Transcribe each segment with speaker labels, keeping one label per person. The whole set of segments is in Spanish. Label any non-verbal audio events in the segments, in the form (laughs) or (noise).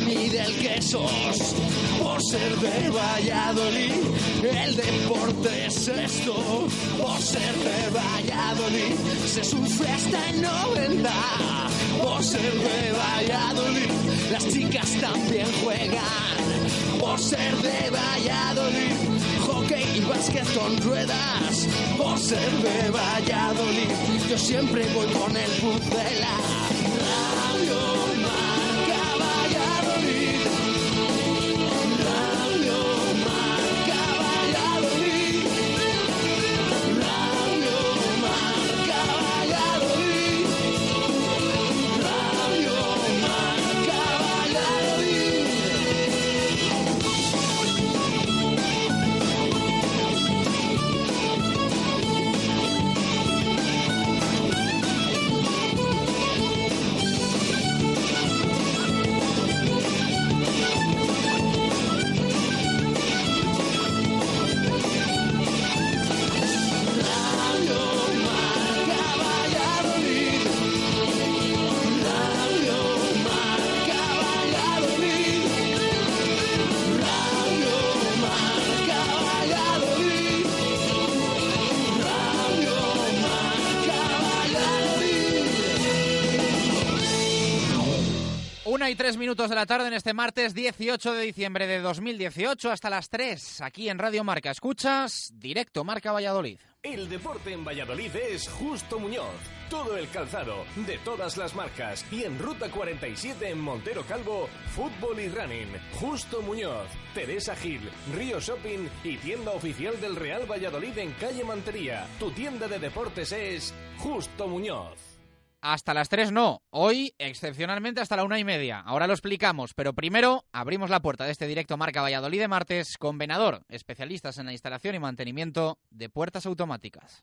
Speaker 1: Soy del. Por ser de Valladolid, el deporte es esto. Por ser de Valladolid, se sufre hasta en 90. Por ser de Valladolid, las chicas también juegan. Por ser de Valladolid, hockey y básquet con ruedas. Por ser de Valladolid, yo siempre voy con el pucela.
Speaker 2: Una y tres minutos de la tarde en este martes 18 de diciembre de 2018 hasta las 3 aquí en Radio Marca. Escuchas directo Marca Valladolid.
Speaker 3: El deporte en Valladolid es Justo Muñoz. Todo el calzado, de todas las marcas. Y en Ruta 47 en Montero Calvo, fútbol y running. Justo Muñoz, Teresa Gil, Río Shopping y tienda oficial del Real Valladolid en calle Mantería. Tu tienda de deportes es Justo Muñoz.
Speaker 2: Hasta las 3 no, hoy excepcionalmente hasta la una y media. Ahora lo explicamos, pero primero abrimos la puerta de este directo Marca Valladolid de martes con Venador, especialistas en la instalación y mantenimiento de puertas automáticas.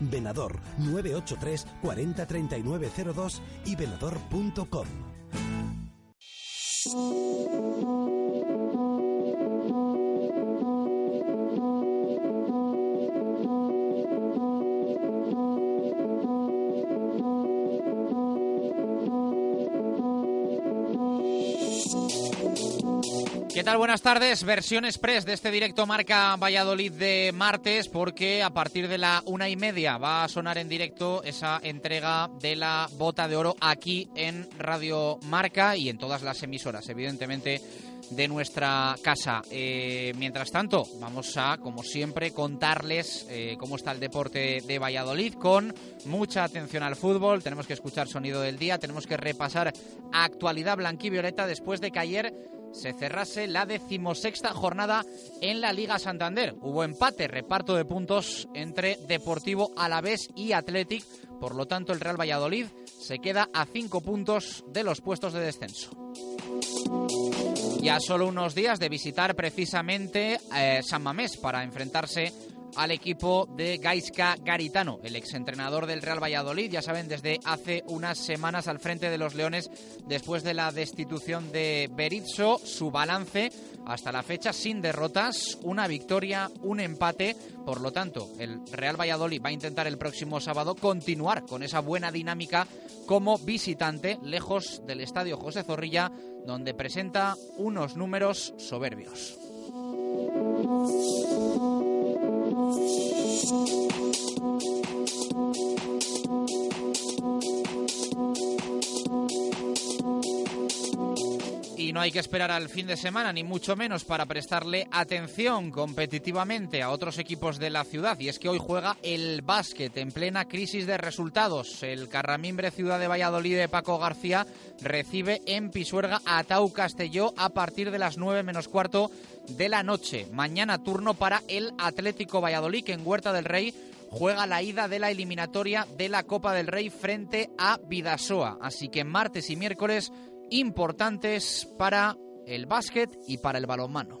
Speaker 4: Venador 983 40 02 y venador.com.
Speaker 2: Buenas tardes. Versión express de este directo marca Valladolid de martes, porque a partir de la una y media va a sonar en directo esa entrega de la bota de oro aquí en Radio Marca y en todas las emisoras, evidentemente de nuestra casa. Eh, mientras tanto, vamos a, como siempre, contarles eh, cómo está el deporte de Valladolid con mucha atención al fútbol. Tenemos que escuchar sonido del día, tenemos que repasar actualidad blanquivioleta después de que ayer se cerrase la decimosexta jornada en la Liga Santander. Hubo empate, reparto de puntos entre Deportivo Alavés y Athletic. Por lo tanto, el Real Valladolid se queda a cinco puntos de los puestos de descenso. Ya solo unos días de visitar precisamente eh, San Mamés para enfrentarse al equipo de Gaisca Garitano, el exentrenador del Real Valladolid, ya saben, desde hace unas semanas al frente de los Leones después de la destitución de Berizzo, su balance hasta la fecha sin derrotas, una victoria, un empate, por lo tanto, el Real Valladolid va a intentar el próximo sábado continuar con esa buena dinámica como visitante lejos del Estadio José Zorrilla, donde presenta unos números soberbios. Y no hay que esperar al fin de semana, ni mucho menos, para prestarle atención competitivamente a otros equipos de la ciudad. Y es que hoy juega el básquet en plena crisis de resultados. El Carramimbre Ciudad de Valladolid de Paco García recibe en Pisuerga a Tau Castelló a partir de las 9 menos cuarto de la noche. Mañana turno para el Atlético Valladolid, que en Huerta del Rey juega la ida de la eliminatoria de la Copa del Rey frente a Vidasoa. Así que martes y miércoles importantes para el básquet y para el balonmano.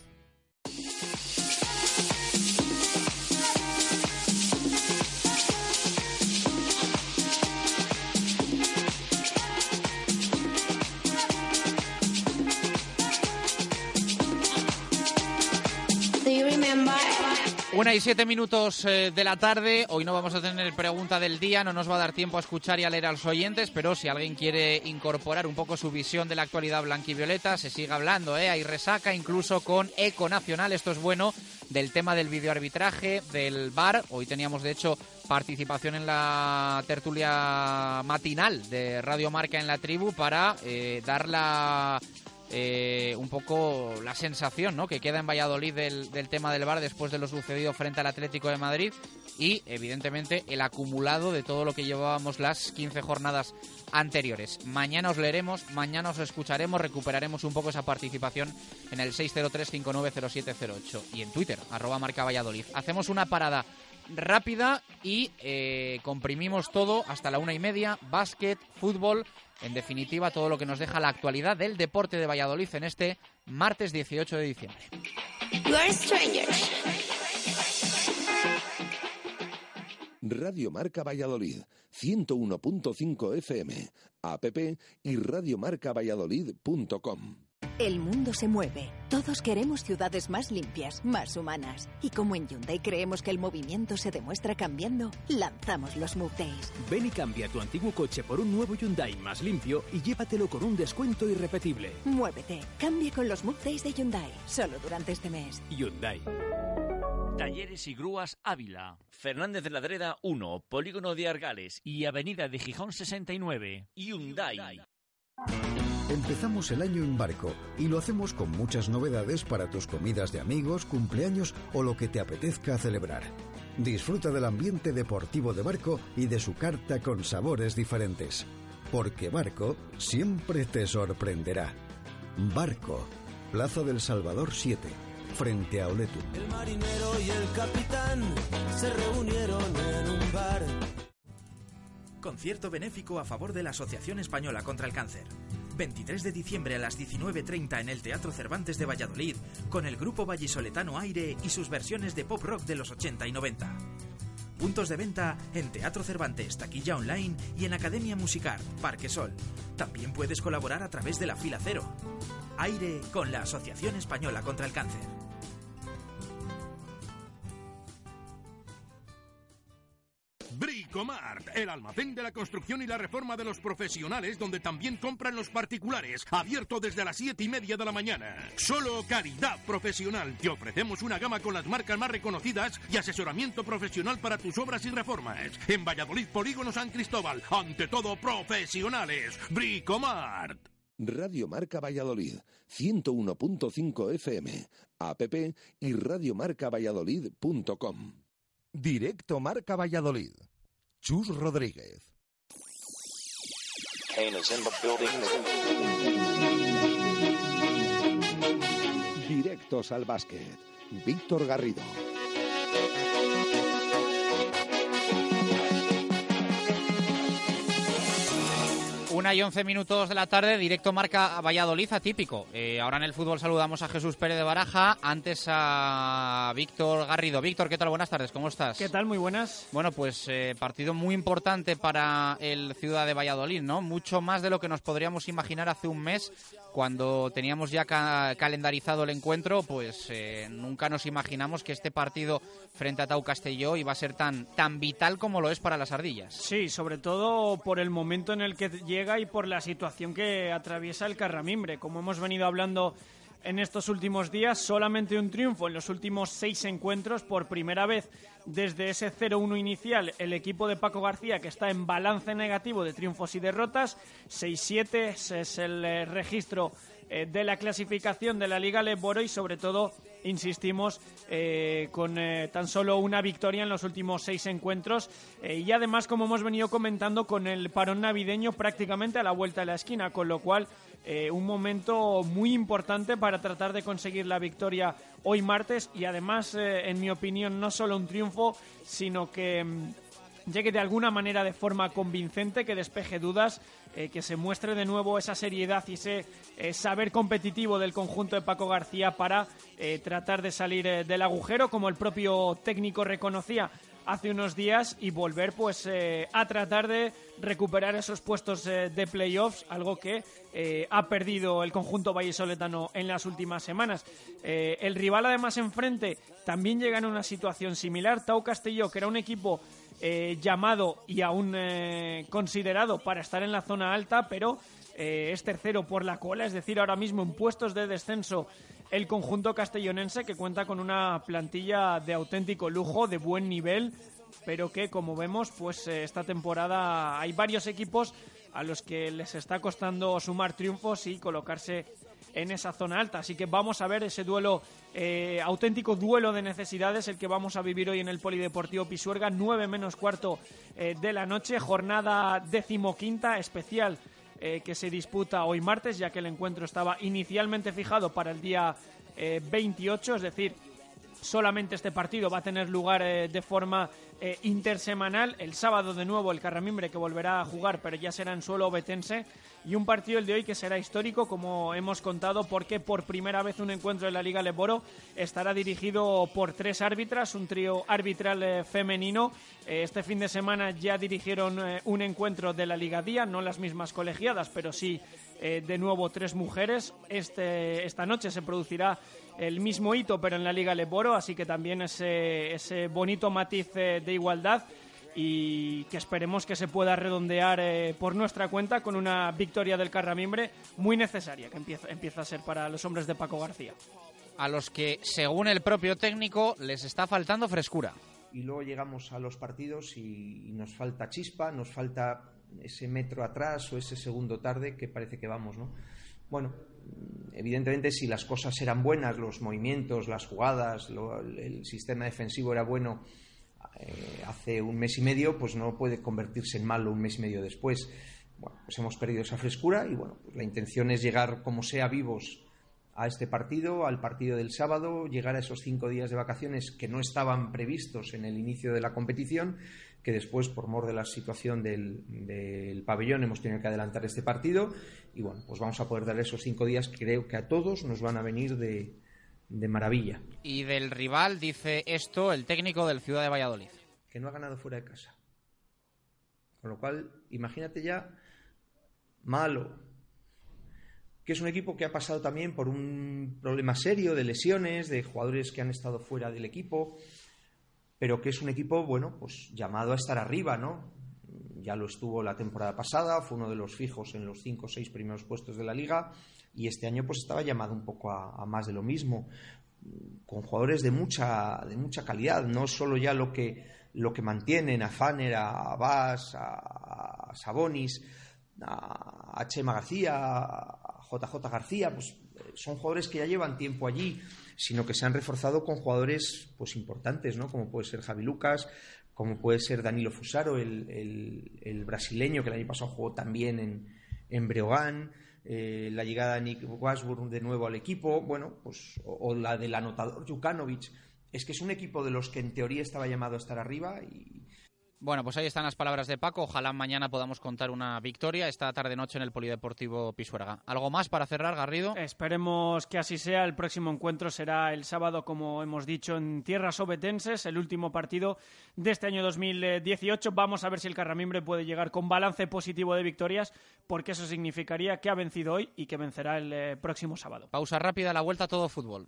Speaker 2: Una y siete minutos eh, de la tarde. Hoy no vamos a tener pregunta del día, no nos va a dar tiempo a escuchar y a leer a los oyentes, pero si alguien quiere incorporar un poco su visión de la actualidad blanquivioleta, se sigue hablando, ¿eh? Hay resaca incluso con Eco Nacional, esto es bueno, del tema del videoarbitraje, del VAR. Hoy teníamos, de hecho, participación en la tertulia matinal de Radio Marca en la tribu para eh, dar la eh, un poco la sensación ¿no? que queda en Valladolid del, del, tema del bar después de lo sucedido frente al Atlético de Madrid y evidentemente el acumulado de todo lo que llevábamos las 15 jornadas anteriores. Mañana os leeremos, mañana os escucharemos, recuperaremos un poco esa participación en el 603-590708 y en Twitter, arroba marca Valladolid. Hacemos una parada rápida y eh, comprimimos todo hasta la una y media, básquet, fútbol, en definitiva, todo lo que nos deja la actualidad del deporte de Valladolid en este martes 18 de diciembre.
Speaker 5: Radio Marca Valladolid, 101.5 FM, app y radiomarcavalladolid.com.
Speaker 6: El mundo se mueve. Todos queremos ciudades más limpias, más humanas. Y como en Hyundai creemos que el movimiento se demuestra cambiando, lanzamos los Move Days.
Speaker 7: Ven y cambia tu antiguo coche por un nuevo Hyundai más limpio y llévatelo con un descuento irrepetible.
Speaker 6: Muévete. Cambia con los Move Days de Hyundai. Solo durante este mes.
Speaker 7: Hyundai.
Speaker 8: Talleres y Grúas Ávila.
Speaker 9: Fernández de la Dreda 1, Polígono de Argales.
Speaker 8: Y Avenida de Gijón 69.
Speaker 9: Hyundai.
Speaker 10: Empezamos el año en barco y lo hacemos con muchas novedades para tus comidas de amigos, cumpleaños o lo que te apetezca celebrar. Disfruta del ambiente deportivo de barco y de su carta con sabores diferentes. Porque barco siempre te sorprenderá. Barco, Plaza del Salvador 7, frente a Oletum.
Speaker 11: El marinero y el capitán se reunieron en un bar.
Speaker 12: Concierto benéfico a favor de la Asociación Española contra el Cáncer. 23 de diciembre a las 19.30 en el Teatro Cervantes de Valladolid, con el grupo vallisoletano Aire y sus versiones de pop rock de los 80 y 90. Puntos de venta en Teatro Cervantes, taquilla online y en Academia Musicar, Parque Sol. También puedes colaborar a través de la fila cero. Aire con la Asociación Española contra el Cáncer.
Speaker 13: Bricomart, el almacén de la construcción y la reforma de los profesionales, donde también compran los particulares, abierto desde las 7 y media de la mañana. Solo calidad profesional. Te ofrecemos una gama con las marcas más reconocidas y asesoramiento profesional para tus obras y reformas. En Valladolid, Polígono San Cristóbal, ante todo profesionales. Bricomart.
Speaker 5: Radio Marca Valladolid, 101.5 FM, app y radiomarcavalladolid.com.
Speaker 14: Directo Marca Valladolid. Chus Rodríguez.
Speaker 5: Directos al básquet. Víctor Garrido.
Speaker 2: Una y once minutos de la tarde, directo marca Valladolid atípico. Eh, ahora en el fútbol saludamos a Jesús Pérez de Baraja, antes a Víctor Garrido. Víctor, ¿qué tal? Buenas tardes, ¿cómo estás?
Speaker 15: ¿Qué tal? Muy buenas.
Speaker 2: Bueno, pues eh, partido muy importante para el Ciudad de Valladolid, ¿no? Mucho más de lo que nos podríamos imaginar hace un mes, cuando teníamos ya ca calendarizado el encuentro, pues eh, nunca nos imaginamos que este partido frente a Tau Castelló iba a ser tan, tan vital como lo es para las ardillas.
Speaker 15: Sí, sobre todo por el momento en el que llega y por la situación que atraviesa el Carramimbre. Como hemos venido hablando en estos últimos días, solamente un triunfo en los últimos seis encuentros. Por primera vez desde ese 0-1 inicial, el equipo de Paco García, que está en balance negativo de triunfos y derrotas, 6-7 es el eh, registro eh, de la clasificación de la Liga Leboro y sobre todo insistimos, eh, con eh, tan solo una victoria en los últimos seis encuentros. Y además, como hemos venido comentando, con el parón navideño prácticamente a la vuelta de la esquina, con lo cual un momento muy importante para tratar de conseguir la victoria hoy martes y además, en mi opinión, no solo un triunfo, sino que mm, llegue de alguna manera de forma convincente, que despeje dudas, eh, que se muestre de nuevo esa seriedad y ese eh, saber competitivo del conjunto de Paco García para eh, tratar de salir del agujero, como el propio técnico reconocía hace unos días y volver pues a tratar de recuperar esos puestos eh, de playoffs, algo que ha perdido el conjunto vallesoletano en las últimas semanas. El rival además enfrente también llega en una situación similar. Tau Castelló, que era un equipo eh, llamado y aún eh, considerado para estar en la zona alta, pero eh, es tercero por la cola, es decir, ahora mismo en puestos de descenso el conjunto castellonense que cuenta con una plantilla de auténtico lujo, de buen nivel, pero que como vemos, pues eh, esta temporada hay varios equipos a los que les está costando sumar triunfos y colocarse en esa zona alta. Así que vamos a ver ese duelo, eh, auténtico duelo de necesidades, el que vamos a vivir hoy en el Polideportivo Pisuerga, 9 menos cuarto eh, de la noche, jornada decimoquinta especial eh, que se disputa hoy martes, ya que el encuentro estaba inicialmente fijado para el día eh, 28, es decir, solamente este partido va a tener lugar de forma eh, intersemanal. El sábado de nuevo el Carramimbre que volverá a jugar, pero ya será en suelo obetense. Y un partido el de hoy que será histórico, como hemos contado, porque por primera vez un encuentro de la Liga Leboro estará dirigido por tres árbitras, un trío arbitral eh, femenino. Eh, este fin de semana ya dirigieron eh, un encuentro de la Liga Día, no las mismas colegiadas, pero sí de nuevo tres mujeres. Este, esta noche se producirá el mismo hito, pero en la Liga Leboro, así que también ese, ese bonito matiz de igualdad y que esperemos que se pueda redondear eh, por nuestra cuenta con una victoria del Carramimbre muy necesaria que empieza, empieza a ser para los hombres de Paco García.
Speaker 2: a los que, según el propio técnico, les está faltando frescura.
Speaker 16: Y luego llegamos a los partidos y nos falta chispa, nos falta ese metro atrás o ese segundo tarde que parece que vamos, ¿no? Bueno, evidentemente si las cosas eran buenas, los movimientos, las jugadas, el sistema defensivo era bueno eh, hace un mes y medio, pues no puede convertirse en malo un mes y medio después. Bueno, pues hemos perdido esa frescura y bueno, pues la intención es llegar como sea vivos a este partido, al partido del sábado, llegar a esos cinco días de vacaciones que no estaban previstos en el inicio de la competición, que después, por mor de la situación del, pabellón, hemos tenido que adelantar este partido. Y bueno, pues vamos a poder dar esos cinco días que creo que a todos nos van a venir de, de maravilla.
Speaker 2: Y del rival dice esto el técnico del Ciudad de Valladolid.
Speaker 16: Que no ha ganado fuera de casa. Con lo cual, imagínate ya malo, que es un equipo que ha pasado también por un problema serio de lesiones, de jugadores que han estado fuera del equipo, pero que es un equipo, bueno, pues llamado a estar arriba, ¿no? Ya lo estuvo la temporada pasada, fue uno de los fijos en los cinco o seis primeros puestos de la liga y este año pues estaba llamado un poco a, más de lo mismo, con jugadores de mucha, de mucha calidad, no solo ya lo que, lo que mantienen a Fanner, a Bass, a Sabonis, a Chema García, a JJ García, pues son jugadores que ya llevan tiempo allí, sino que se han reforzado con jugadores pues importantes, ¿no? Como puede ser Javi Lucas, como puede ser Danilo Fusaro, el, brasileño que el año pasado jugó también en, en Breogán, eh, la llegada de Nick Wasburn de nuevo al equipo, bueno, pues, o, la del anotador Jukanovic. Es que es un equipo de los que en teoría estaba llamado a estar arriba y,
Speaker 2: bueno, pues ahí están las palabras de Paco. Ojalá mañana podamos contar una victoria esta tarde-noche en el Polideportivo Pisuerga. ¿Algo más para cerrar, Garrido?
Speaker 15: Esperemos que así sea. El próximo encuentro será el sábado, como hemos dicho, en tierras obetenses, el último partido de este año 2018. Vamos a ver si el Carramimbre puede llegar con balance positivo de victorias, porque eso significaría que ha vencido hoy y que vencerá el eh, próximo sábado.
Speaker 2: Pausa rápida, la vuelta a todo fútbol.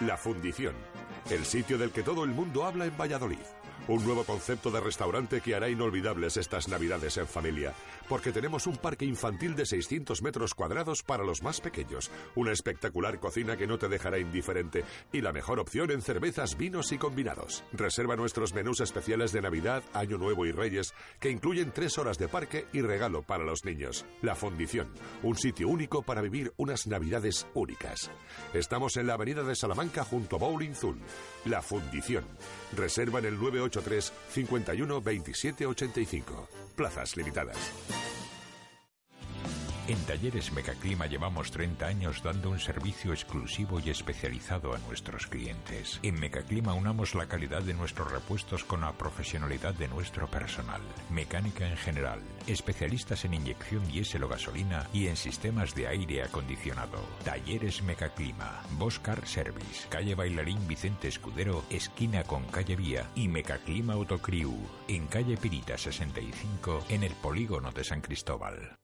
Speaker 17: La Fundición, el sitio del que todo el mundo habla en Valladolid. Un nuevo concepto de restaurante que hará inolvidables estas navidades en familia, porque tenemos un parque infantil de 600 metros cuadrados para los más pequeños, una espectacular cocina que no te dejará indiferente y la mejor opción en cervezas, vinos y combinados. Reserva nuestros menús especiales de Navidad, Año Nuevo y Reyes, que incluyen tres horas de parque y regalo para los niños. La Fundición, un sitio único para vivir unas Navidades únicas. Estamos en la avenida de Salamanca junto a Bowling Zone. La Fundición. Reserva en el 983 51 27 85. Plazas limitadas.
Speaker 18: En Talleres Mecaclima llevamos 30 años dando un servicio exclusivo y especializado a nuestros clientes. En Mecaclima unamos la calidad de nuestros repuestos con la profesionalidad de nuestro personal. Mecánica en general, especialistas en inyección diésel o gasolina y en sistemas de aire acondicionado. Talleres Mecaclima, Boscar Service, calle Bailarín Vicente Escudero, esquina con calle Vía y Mecaclima Autocriu, en calle Pirita 65, en el polígono de San Cristóbal.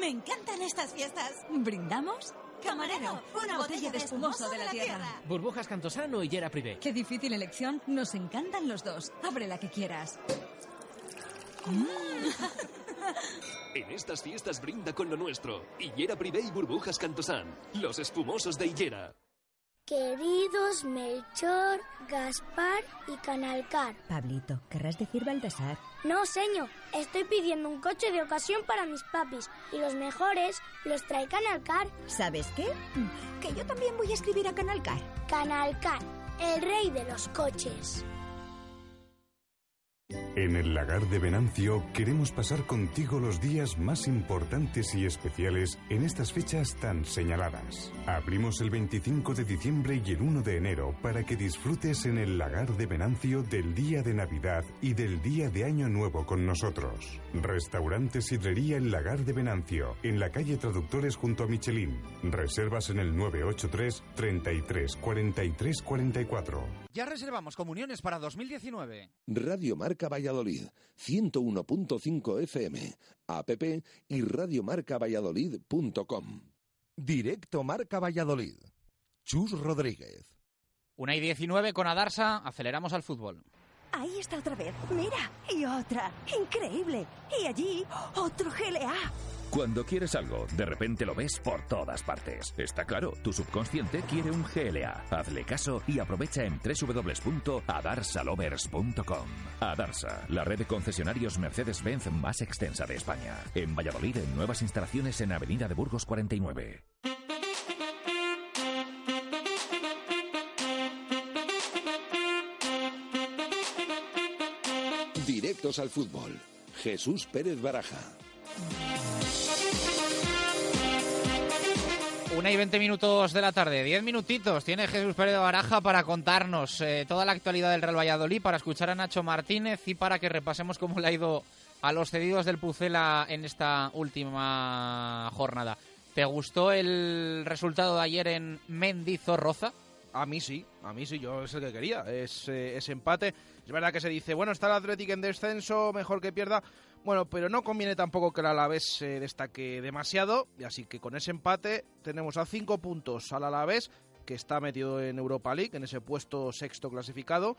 Speaker 19: Me encantan estas fiestas. ¿Brindamos? Camarero, una, botella, de espumoso de la, tierra.
Speaker 20: Burbujas Cantosano y Yera Privé.
Speaker 19: Qué difícil elección. Nos encantan los dos. Abre la que quieras.
Speaker 20: Mm. (laughs) en estas fiestas brinda con lo nuestro. Hillera Privé y Burbujas Cantosan. Los espumosos de Hillera.
Speaker 21: Queridos Melchor, Gaspar y Canalcar.
Speaker 22: Pablito, querrás decir Baltasar.
Speaker 21: No, señor. Estoy pidiendo un coche de ocasión para mis papis. Y los mejores los trae Canalcar.
Speaker 22: ¿Sabes qué? Que yo también voy a escribir a Canalcar.
Speaker 21: Canalcar, el rey de los coches.
Speaker 23: En el lagar de Venancio queremos pasar contigo los días más importantes y especiales en estas fechas tan señaladas. Abrimos el 25 de diciembre y el 1 de enero para que disfrutes en el lagar de Venancio del día de Navidad y del día de Año Nuevo con nosotros. Restaurante Sidrería El Lagar de Venancio, en la calle Traductores junto a Michelin. Reservas en el 983 33 43 44.
Speaker 2: Ya reservamos comuniones para 2019.
Speaker 5: Radio Marca Valladolid, 101.5 FM, app y radiomarcavalladolid.com.
Speaker 14: Directo Marca Valladolid. Chus Rodríguez.
Speaker 2: Una y 19 con Adarsa, aceleramos al fútbol.
Speaker 22: Ahí está otra vez. Mira. Y otra. Increíble. Y allí, otro GLA.
Speaker 24: Cuando quieres algo, de repente lo ves por todas partes. Está claro, tu subconsciente quiere un GLA. Hazle caso y aprovecha en www.adarsalovers.com. Adarsa, la red de concesionarios Mercedes-Benz más extensa de España. En Valladolid, en nuevas instalaciones en Avenida de Burgos 49.
Speaker 5: Directos al fútbol. Jesús Pérez Baraja.
Speaker 2: Una y veinte minutos de la tarde, diez minutitos tiene Jesús Pérez de Baraja para contarnos eh, toda la actualidad del Real Valladolid, para escuchar a Nacho Martínez y para que repasemos cómo le ha ido a los cedidos del Pucela en esta última jornada. ¿Te gustó el resultado de ayer en Mendizorroza?
Speaker 25: A mí sí, a mí sí, yo es el que quería, es eh, empate. Es verdad que se dice, bueno, está el Atlético en descenso, mejor que pierda. Bueno, pero no conviene tampoco que el Alavés se destaque demasiado, y así que con ese empate tenemos a cinco puntos al Alavés, que está metido en Europa League, en ese puesto sexto clasificado,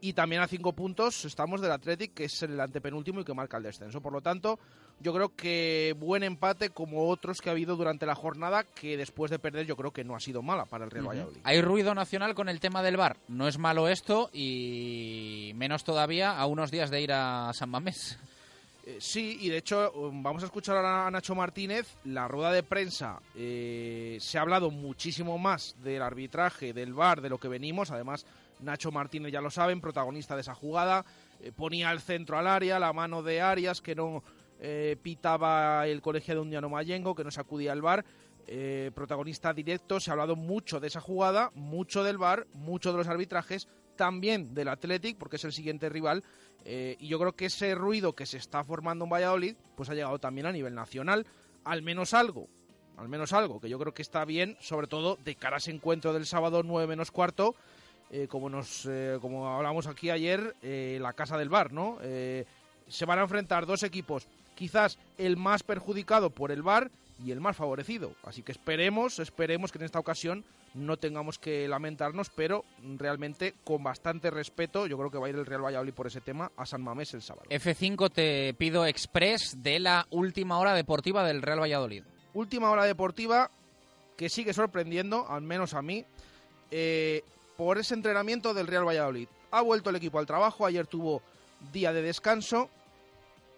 Speaker 25: y también a cinco puntos estamos del Athletic, que es el antepenúltimo y que marca el descenso. Por lo tanto, yo creo que buen empate como otros que ha habido durante la jornada, que después de perder yo creo que no ha sido mala para el Real Valladolid.
Speaker 2: Hay ruido nacional con el tema del bar. No es malo esto y menos todavía a unos días de ir a San Mamés.
Speaker 25: Eh, sí, y de hecho um, vamos a escuchar a Nacho Martínez. La rueda de prensa eh, se ha hablado muchísimo más del arbitraje, del VAR, de lo que venimos. Además, Nacho Martínez, ya lo saben, protagonista de esa jugada. eh, ponía al centro al área, la mano de Arias, que no eh, pitaba el colegiado Undiano Mayengo, que no sacudía al VAR. Protagonista directo, se ha hablado mucho de esa jugada, mucho del VAR, mucho de los arbitrajes, también del Athletic, porque es el siguiente rival. eh, y yo creo que ese ruido que se está formando en Valladolid, pues ha llegado también a nivel nacional. Al menos algo, al menos algo, que yo creo que está bien, sobre todo de cara a ese encuentro del sábado 9 menos cuarto, eh, como nos eh, como hablamos aquí ayer, la casa del bar, ¿no? Se van a enfrentar dos equipos, quizás el más perjudicado por el bar y el más favorecido. Así que esperemos, esperemos que en esta ocasión no tengamos que lamentarnos, pero realmente con bastante respeto, yo creo que va a ir el Real Valladolid por ese tema a San Mamés el sábado.
Speaker 2: F5 te pido express de la última hora deportiva del Real Valladolid.
Speaker 25: Última hora deportiva que sigue sorprendiendo, al menos a mí, eh, por ese entrenamiento del Real Valladolid. Ha vuelto el equipo al trabajo, ayer tuvo día de descanso,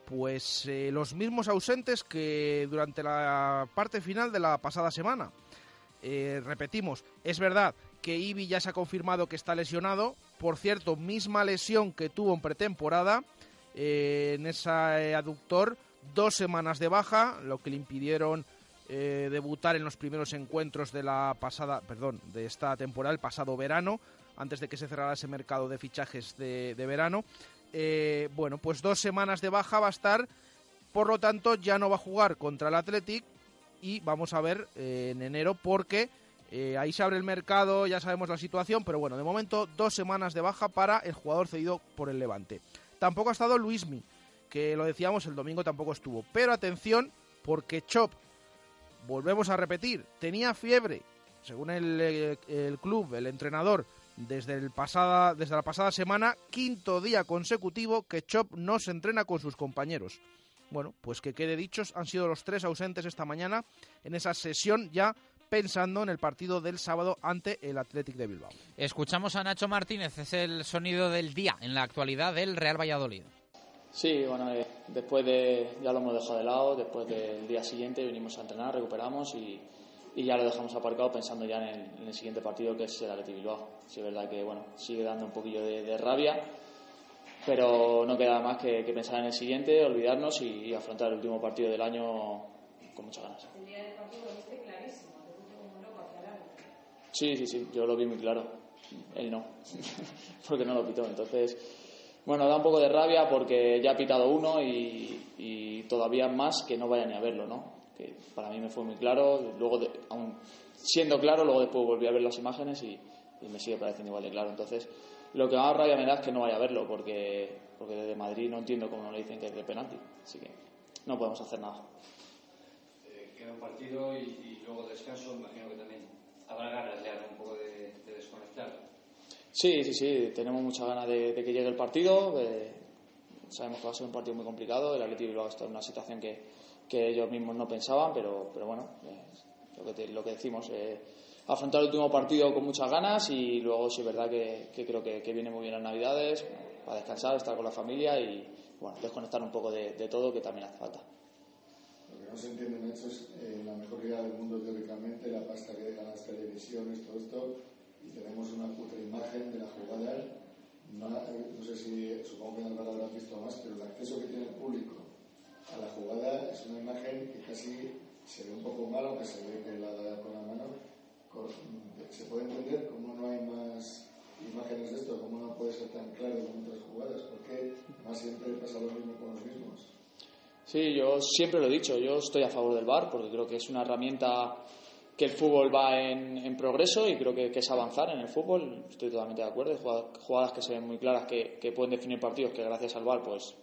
Speaker 25: pues eh, los mismos ausentes que durante la parte final de la pasada semana. Eh, repetimos, es verdad que Ibi ya se ha confirmado que está lesionado, por cierto, misma lesión que tuvo en pretemporada, eh, en ese aductor, dos semanas de baja, lo que le impidieron debutar en los primeros encuentros de la pasada, perdón, de esta temporada, el pasado verano, antes de que se cerrara ese mercado de fichajes de verano. Eh, bueno, pues dos semanas de baja va a estar, por lo tanto ya no va a jugar contra el Athletic y vamos a ver eh, en enero porque eh, ahí se abre el mercado, ya sabemos la situación, pero bueno, de momento dos semanas de baja para el jugador cedido por el Levante. Tampoco ha estado Luismi, que lo decíamos el domingo tampoco estuvo, pero atención porque Chop, volvemos a repetir, tenía fiebre, según el, el club, el entrenador, desde, el pasada, desde la pasada semana, quinto día consecutivo que Chop no se entrena con sus compañeros. Bueno, pues que quede dichos, han sido los tres ausentes esta mañana en esa sesión ya pensando en el partido del sábado ante el Athletic de Bilbao.
Speaker 2: Escuchamos a Nacho Martínez, es el sonido del día en la actualidad del Real Valladolid.
Speaker 26: Sí, bueno, eh, después de, ya lo hemos dejado de lado, después del día siguiente venimos a entrenar, recuperamos y, y ya lo dejamos aparcado pensando ya en el, en el siguiente partido que es el Athletic Bilbao. Sí, es verdad que, bueno, sigue dando un poquillo de, de rabia, pero no queda más que, que pensar en el siguiente, olvidarnos y, y afrontar el último partido del año con muchas ganas.
Speaker 27: El día del partido lo viste clarísimo.
Speaker 26: Sí, sí, sí, yo lo vi muy claro. Él no, (laughs) porque no lo pitó. Entonces, bueno, da un poco de rabia porque ya ha pitado uno y, y todavía más que no vaya ni a verlo, ¿no? Que para mí me fue muy claro. Luego, de- aún siendo claro, luego después volví a ver las imágenes y, y me sigue pareciendo igual de claro. Entonces, lo que más rabia me da es que no vaya a verlo porque, porque desde Madrid no entiendo cómo no le dicen que es de penalti. Así que no podemos hacer nada.
Speaker 28: Eh, queda un partido y, y luego descanso, imagino que también habrá ganas ya un poco de, de desconectar.
Speaker 26: Sí, sí, sí, tenemos muchas ganas de, que llegue el partido. Eh, sabemos que va a ser un partido muy complicado. El Atlético Bilbao está en una situación que, que ellos mismos no pensaban, pero, pero bueno, lo, que lo que decimos, eh, afrontar el último partido con muchas ganas y luego sí es verdad que, que creo que, que, viene muy bien las Navidades, para descansar, estar con la familia y bueno, desconectar un poco de, de todo que también hace falta.
Speaker 29: Lo que no se entiende, Nacho, es eh, la mejor liga del mundo teóricamente, la pasta que dejan las televisiones, todo esto, y tenemos una puta imagen de la jugada. No, no sé si, supongo que no lo habrás visto más, pero el acceso que tiene el público a la jugada es una imagen que casi se ve un poco mal, aunque se ve que la da con la mano. Se puede entender cómo no hay más imágenes de esto, cómo no puede ser tan claro como otras jugadas, porque más siempre pasa lo mismo con los mismos.
Speaker 26: Sí, yo siempre lo he dicho, yo estoy a favor del VAR porque creo que es una herramienta que el fútbol va en, en progreso y creo que, es avanzar en el fútbol. Estoy totalmente de acuerdo. Hay jugadas que se ven muy claras que, que pueden definir partidos que gracias al VAR pues,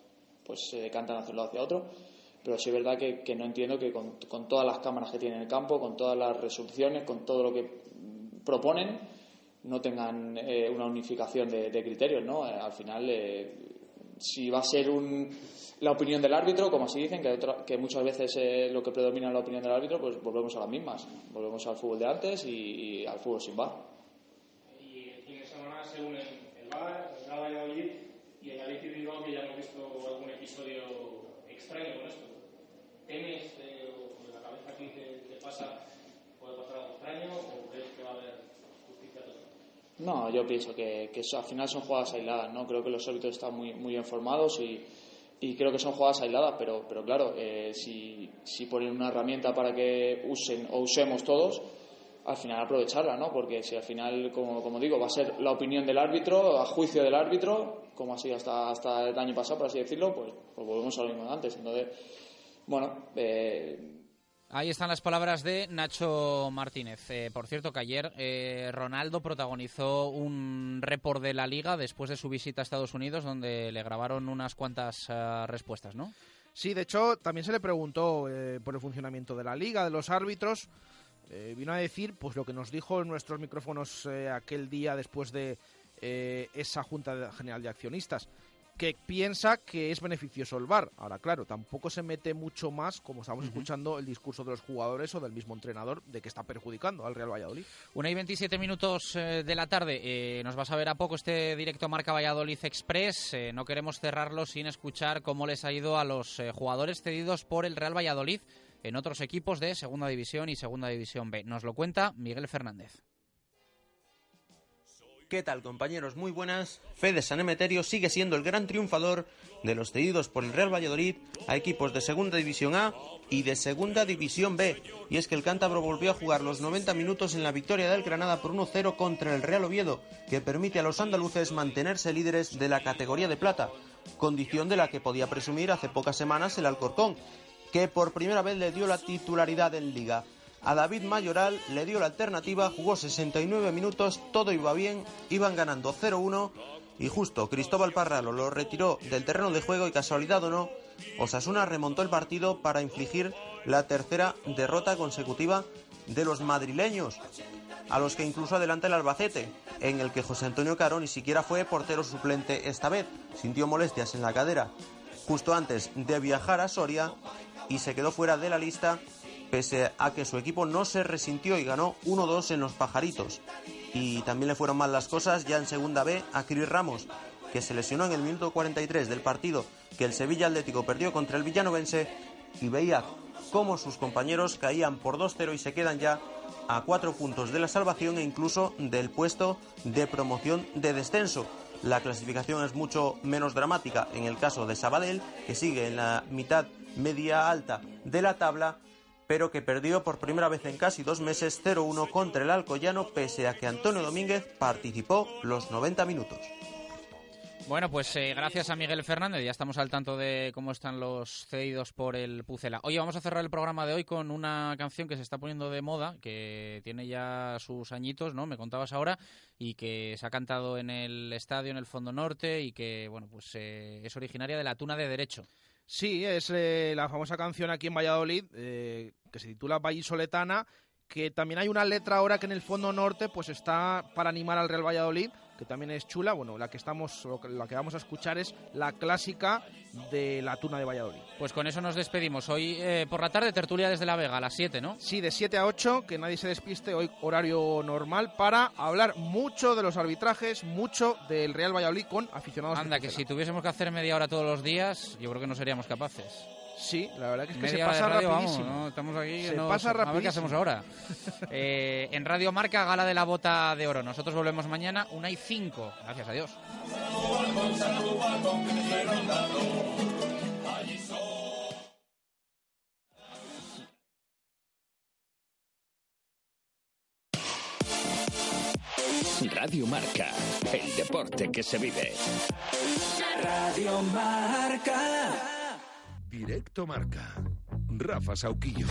Speaker 26: pues se decantan hacia un lado hacia otro. Pero sí es verdad que, que no entiendo que con, con, todas las cámaras que tiene en el campo, con todas las resoluciones, con todo lo que proponen, no tengan eh, una unificación de, criterios. ¿no? Eh, al final, eh, si va a ser un, la opinión del árbitro, como así dicen, que, que muchas veces eh, lo que predomina es la opinión del árbitro, pues volvemos a las mismas. Volvemos al fútbol de antes y, y al fútbol sin VAR.
Speaker 30: Y el fin de semana se unen el VAR, el Real Valladolid y el Atlético Bilbao, que ya hemos visto algún episodio extraño con esto. ¿Temes eh, o la cabeza aquí te, te pasa, puede pasar algo extraño o crees que va a haber justicia total?
Speaker 26: No, yo pienso que, que al final son jugadas aisladas, ¿no? Creo que los árbitros están muy, muy informados y y creo que son jugadas aisladas, pero, pero claro, eh, si, si ponen una herramienta para que usen o usemos todos, al final aprovecharla, ¿no? Porque si al final, como, como digo, va a ser la opinión del árbitro, a juicio del árbitro, como ha sido hasta, hasta el año pasado, por así decirlo, pues, pues volvemos a lo mismo de antes. Entonces, bueno, eh,
Speaker 2: Ahí están las palabras de Nacho Martínez. Eh, por cierto, que ayer eh, Ronaldo protagonizó un report de la liga después de su visita a Estados Unidos, donde le grabaron unas cuantas uh, respuestas, ¿no?
Speaker 25: Sí, de hecho, también se le preguntó eh, por el funcionamiento de la liga, de los árbitros. vino a decir pues lo que nos dijo en nuestros micrófonos aquel día después de esa Junta General de Accionistas que piensa que es beneficioso el VAR. Ahora, claro, tampoco se mete mucho más, como estamos uh -huh. escuchando, el discurso de los jugadores o del mismo entrenador de que está perjudicando al Real Valladolid.
Speaker 2: Una y 27 minutos eh, de la tarde. Eh, nos vas a ver a poco este directo Marca Valladolid Express. Eh, no queremos cerrarlo sin escuchar cómo les ha ido a los eh, jugadores cedidos por el Real Valladolid en otros equipos de Segunda División y Segunda División B. Nos lo cuenta Miguel Fernández.
Speaker 31: ¿Qué tal compañeros? Muy buenas. Fede San Emeterio sigue siendo el gran triunfador de los cedidos por el Real Valladolid a equipos de Segunda División A y de Segunda División B. Y es que el cántabro volvió a jugar los 90 minutos en la victoria del Granada por 1-0 contra el Real Oviedo, que permite a los andaluces mantenerse líderes de la categoría de plata, condición de la que podía presumir hace pocas semanas el Alcorcón, que por primera vez le dio la titularidad en Liga. A David Mayoral le dio la alternativa, jugó 69 minutos, todo iba bien, iban ganando 0-1 y justo Cristóbal Parralo lo retiró del terreno de juego y casualidad o no, Osasuna remontó el partido para infligir la tercera derrota consecutiva de los madrileños, a los que incluso adelanta el Albacete, en el que José Antonio Caro ni siquiera fue portero suplente esta vez, sintió molestias en la cadera justo antes de viajar a Soria y se quedó fuera de la lista pese a que su equipo no se resintió y ganó 1-2 en los pajaritos. Y también le fueron mal las cosas ya en segunda B a Cris Ramos, que se lesionó en el minuto 43 del partido que el Sevilla Atlético perdió contra el Villanovense y veía cómo sus compañeros caían por 2-0 y se quedan ya a cuatro puntos de la salvación e incluso del puesto de promoción de descenso. La clasificación es mucho menos dramática en el caso de Sabadell, que sigue en la mitad media alta de la tabla pero que perdió por primera vez en casi dos meses 0-1 contra el Alcoyano, pese a que Antonio Domínguez participó los 90 minutos.
Speaker 2: Bueno, pues eh, gracias a Miguel Fernández, ya estamos al tanto de cómo están los cedidos por el Pucela. Oye, vamos a cerrar el programa de hoy con una canción que se está poniendo de moda, que tiene ya sus añitos, ¿no? Me contabas ahora, y que se ha cantado en el estadio, en el Fondo Norte, y que, bueno, pues eh, es originaria de la Tuna de Derecho.
Speaker 25: Sí, es eh, la famosa canción aquí en Valladolid eh, que se titula Vallisoletana, que también hay una letra ahora que en el fondo norte pues está para animar al Real Valladolid que también es chula. Bueno, la que estamos, lo que- la que vamos a escuchar es la clásica de la tuna de Valladolid.
Speaker 2: Pues con eso nos despedimos. Hoy eh, por la tarde, tertulia desde La Vega, a las 7, ¿no?
Speaker 25: Sí, de 7 a 8, que nadie se despiste, hoy horario normal, para hablar mucho de los arbitrajes, mucho del Real Valladolid con aficionados.
Speaker 2: Anda, que si tuviésemos que hacer media hora todos los días, yo creo que no seríamos capaces.
Speaker 25: Sí, la verdad que es que
Speaker 2: Media
Speaker 25: se pasa
Speaker 2: radio, vamos,
Speaker 25: rapidísimo.
Speaker 2: ¿no? Estamos aquí.
Speaker 25: Se
Speaker 2: no-
Speaker 25: pasa
Speaker 2: A ver qué
Speaker 25: rapidísimo.
Speaker 2: hacemos ahora. (laughs) Eh, en Radio Marca, gala de la bota de oro. Nosotros volvemos mañana, una y 5. Gracias a Dios.
Speaker 5: Radio Marca, el deporte que se vive.
Speaker 14: Radio Marca. Directo Marca. Rafa Sauquillo.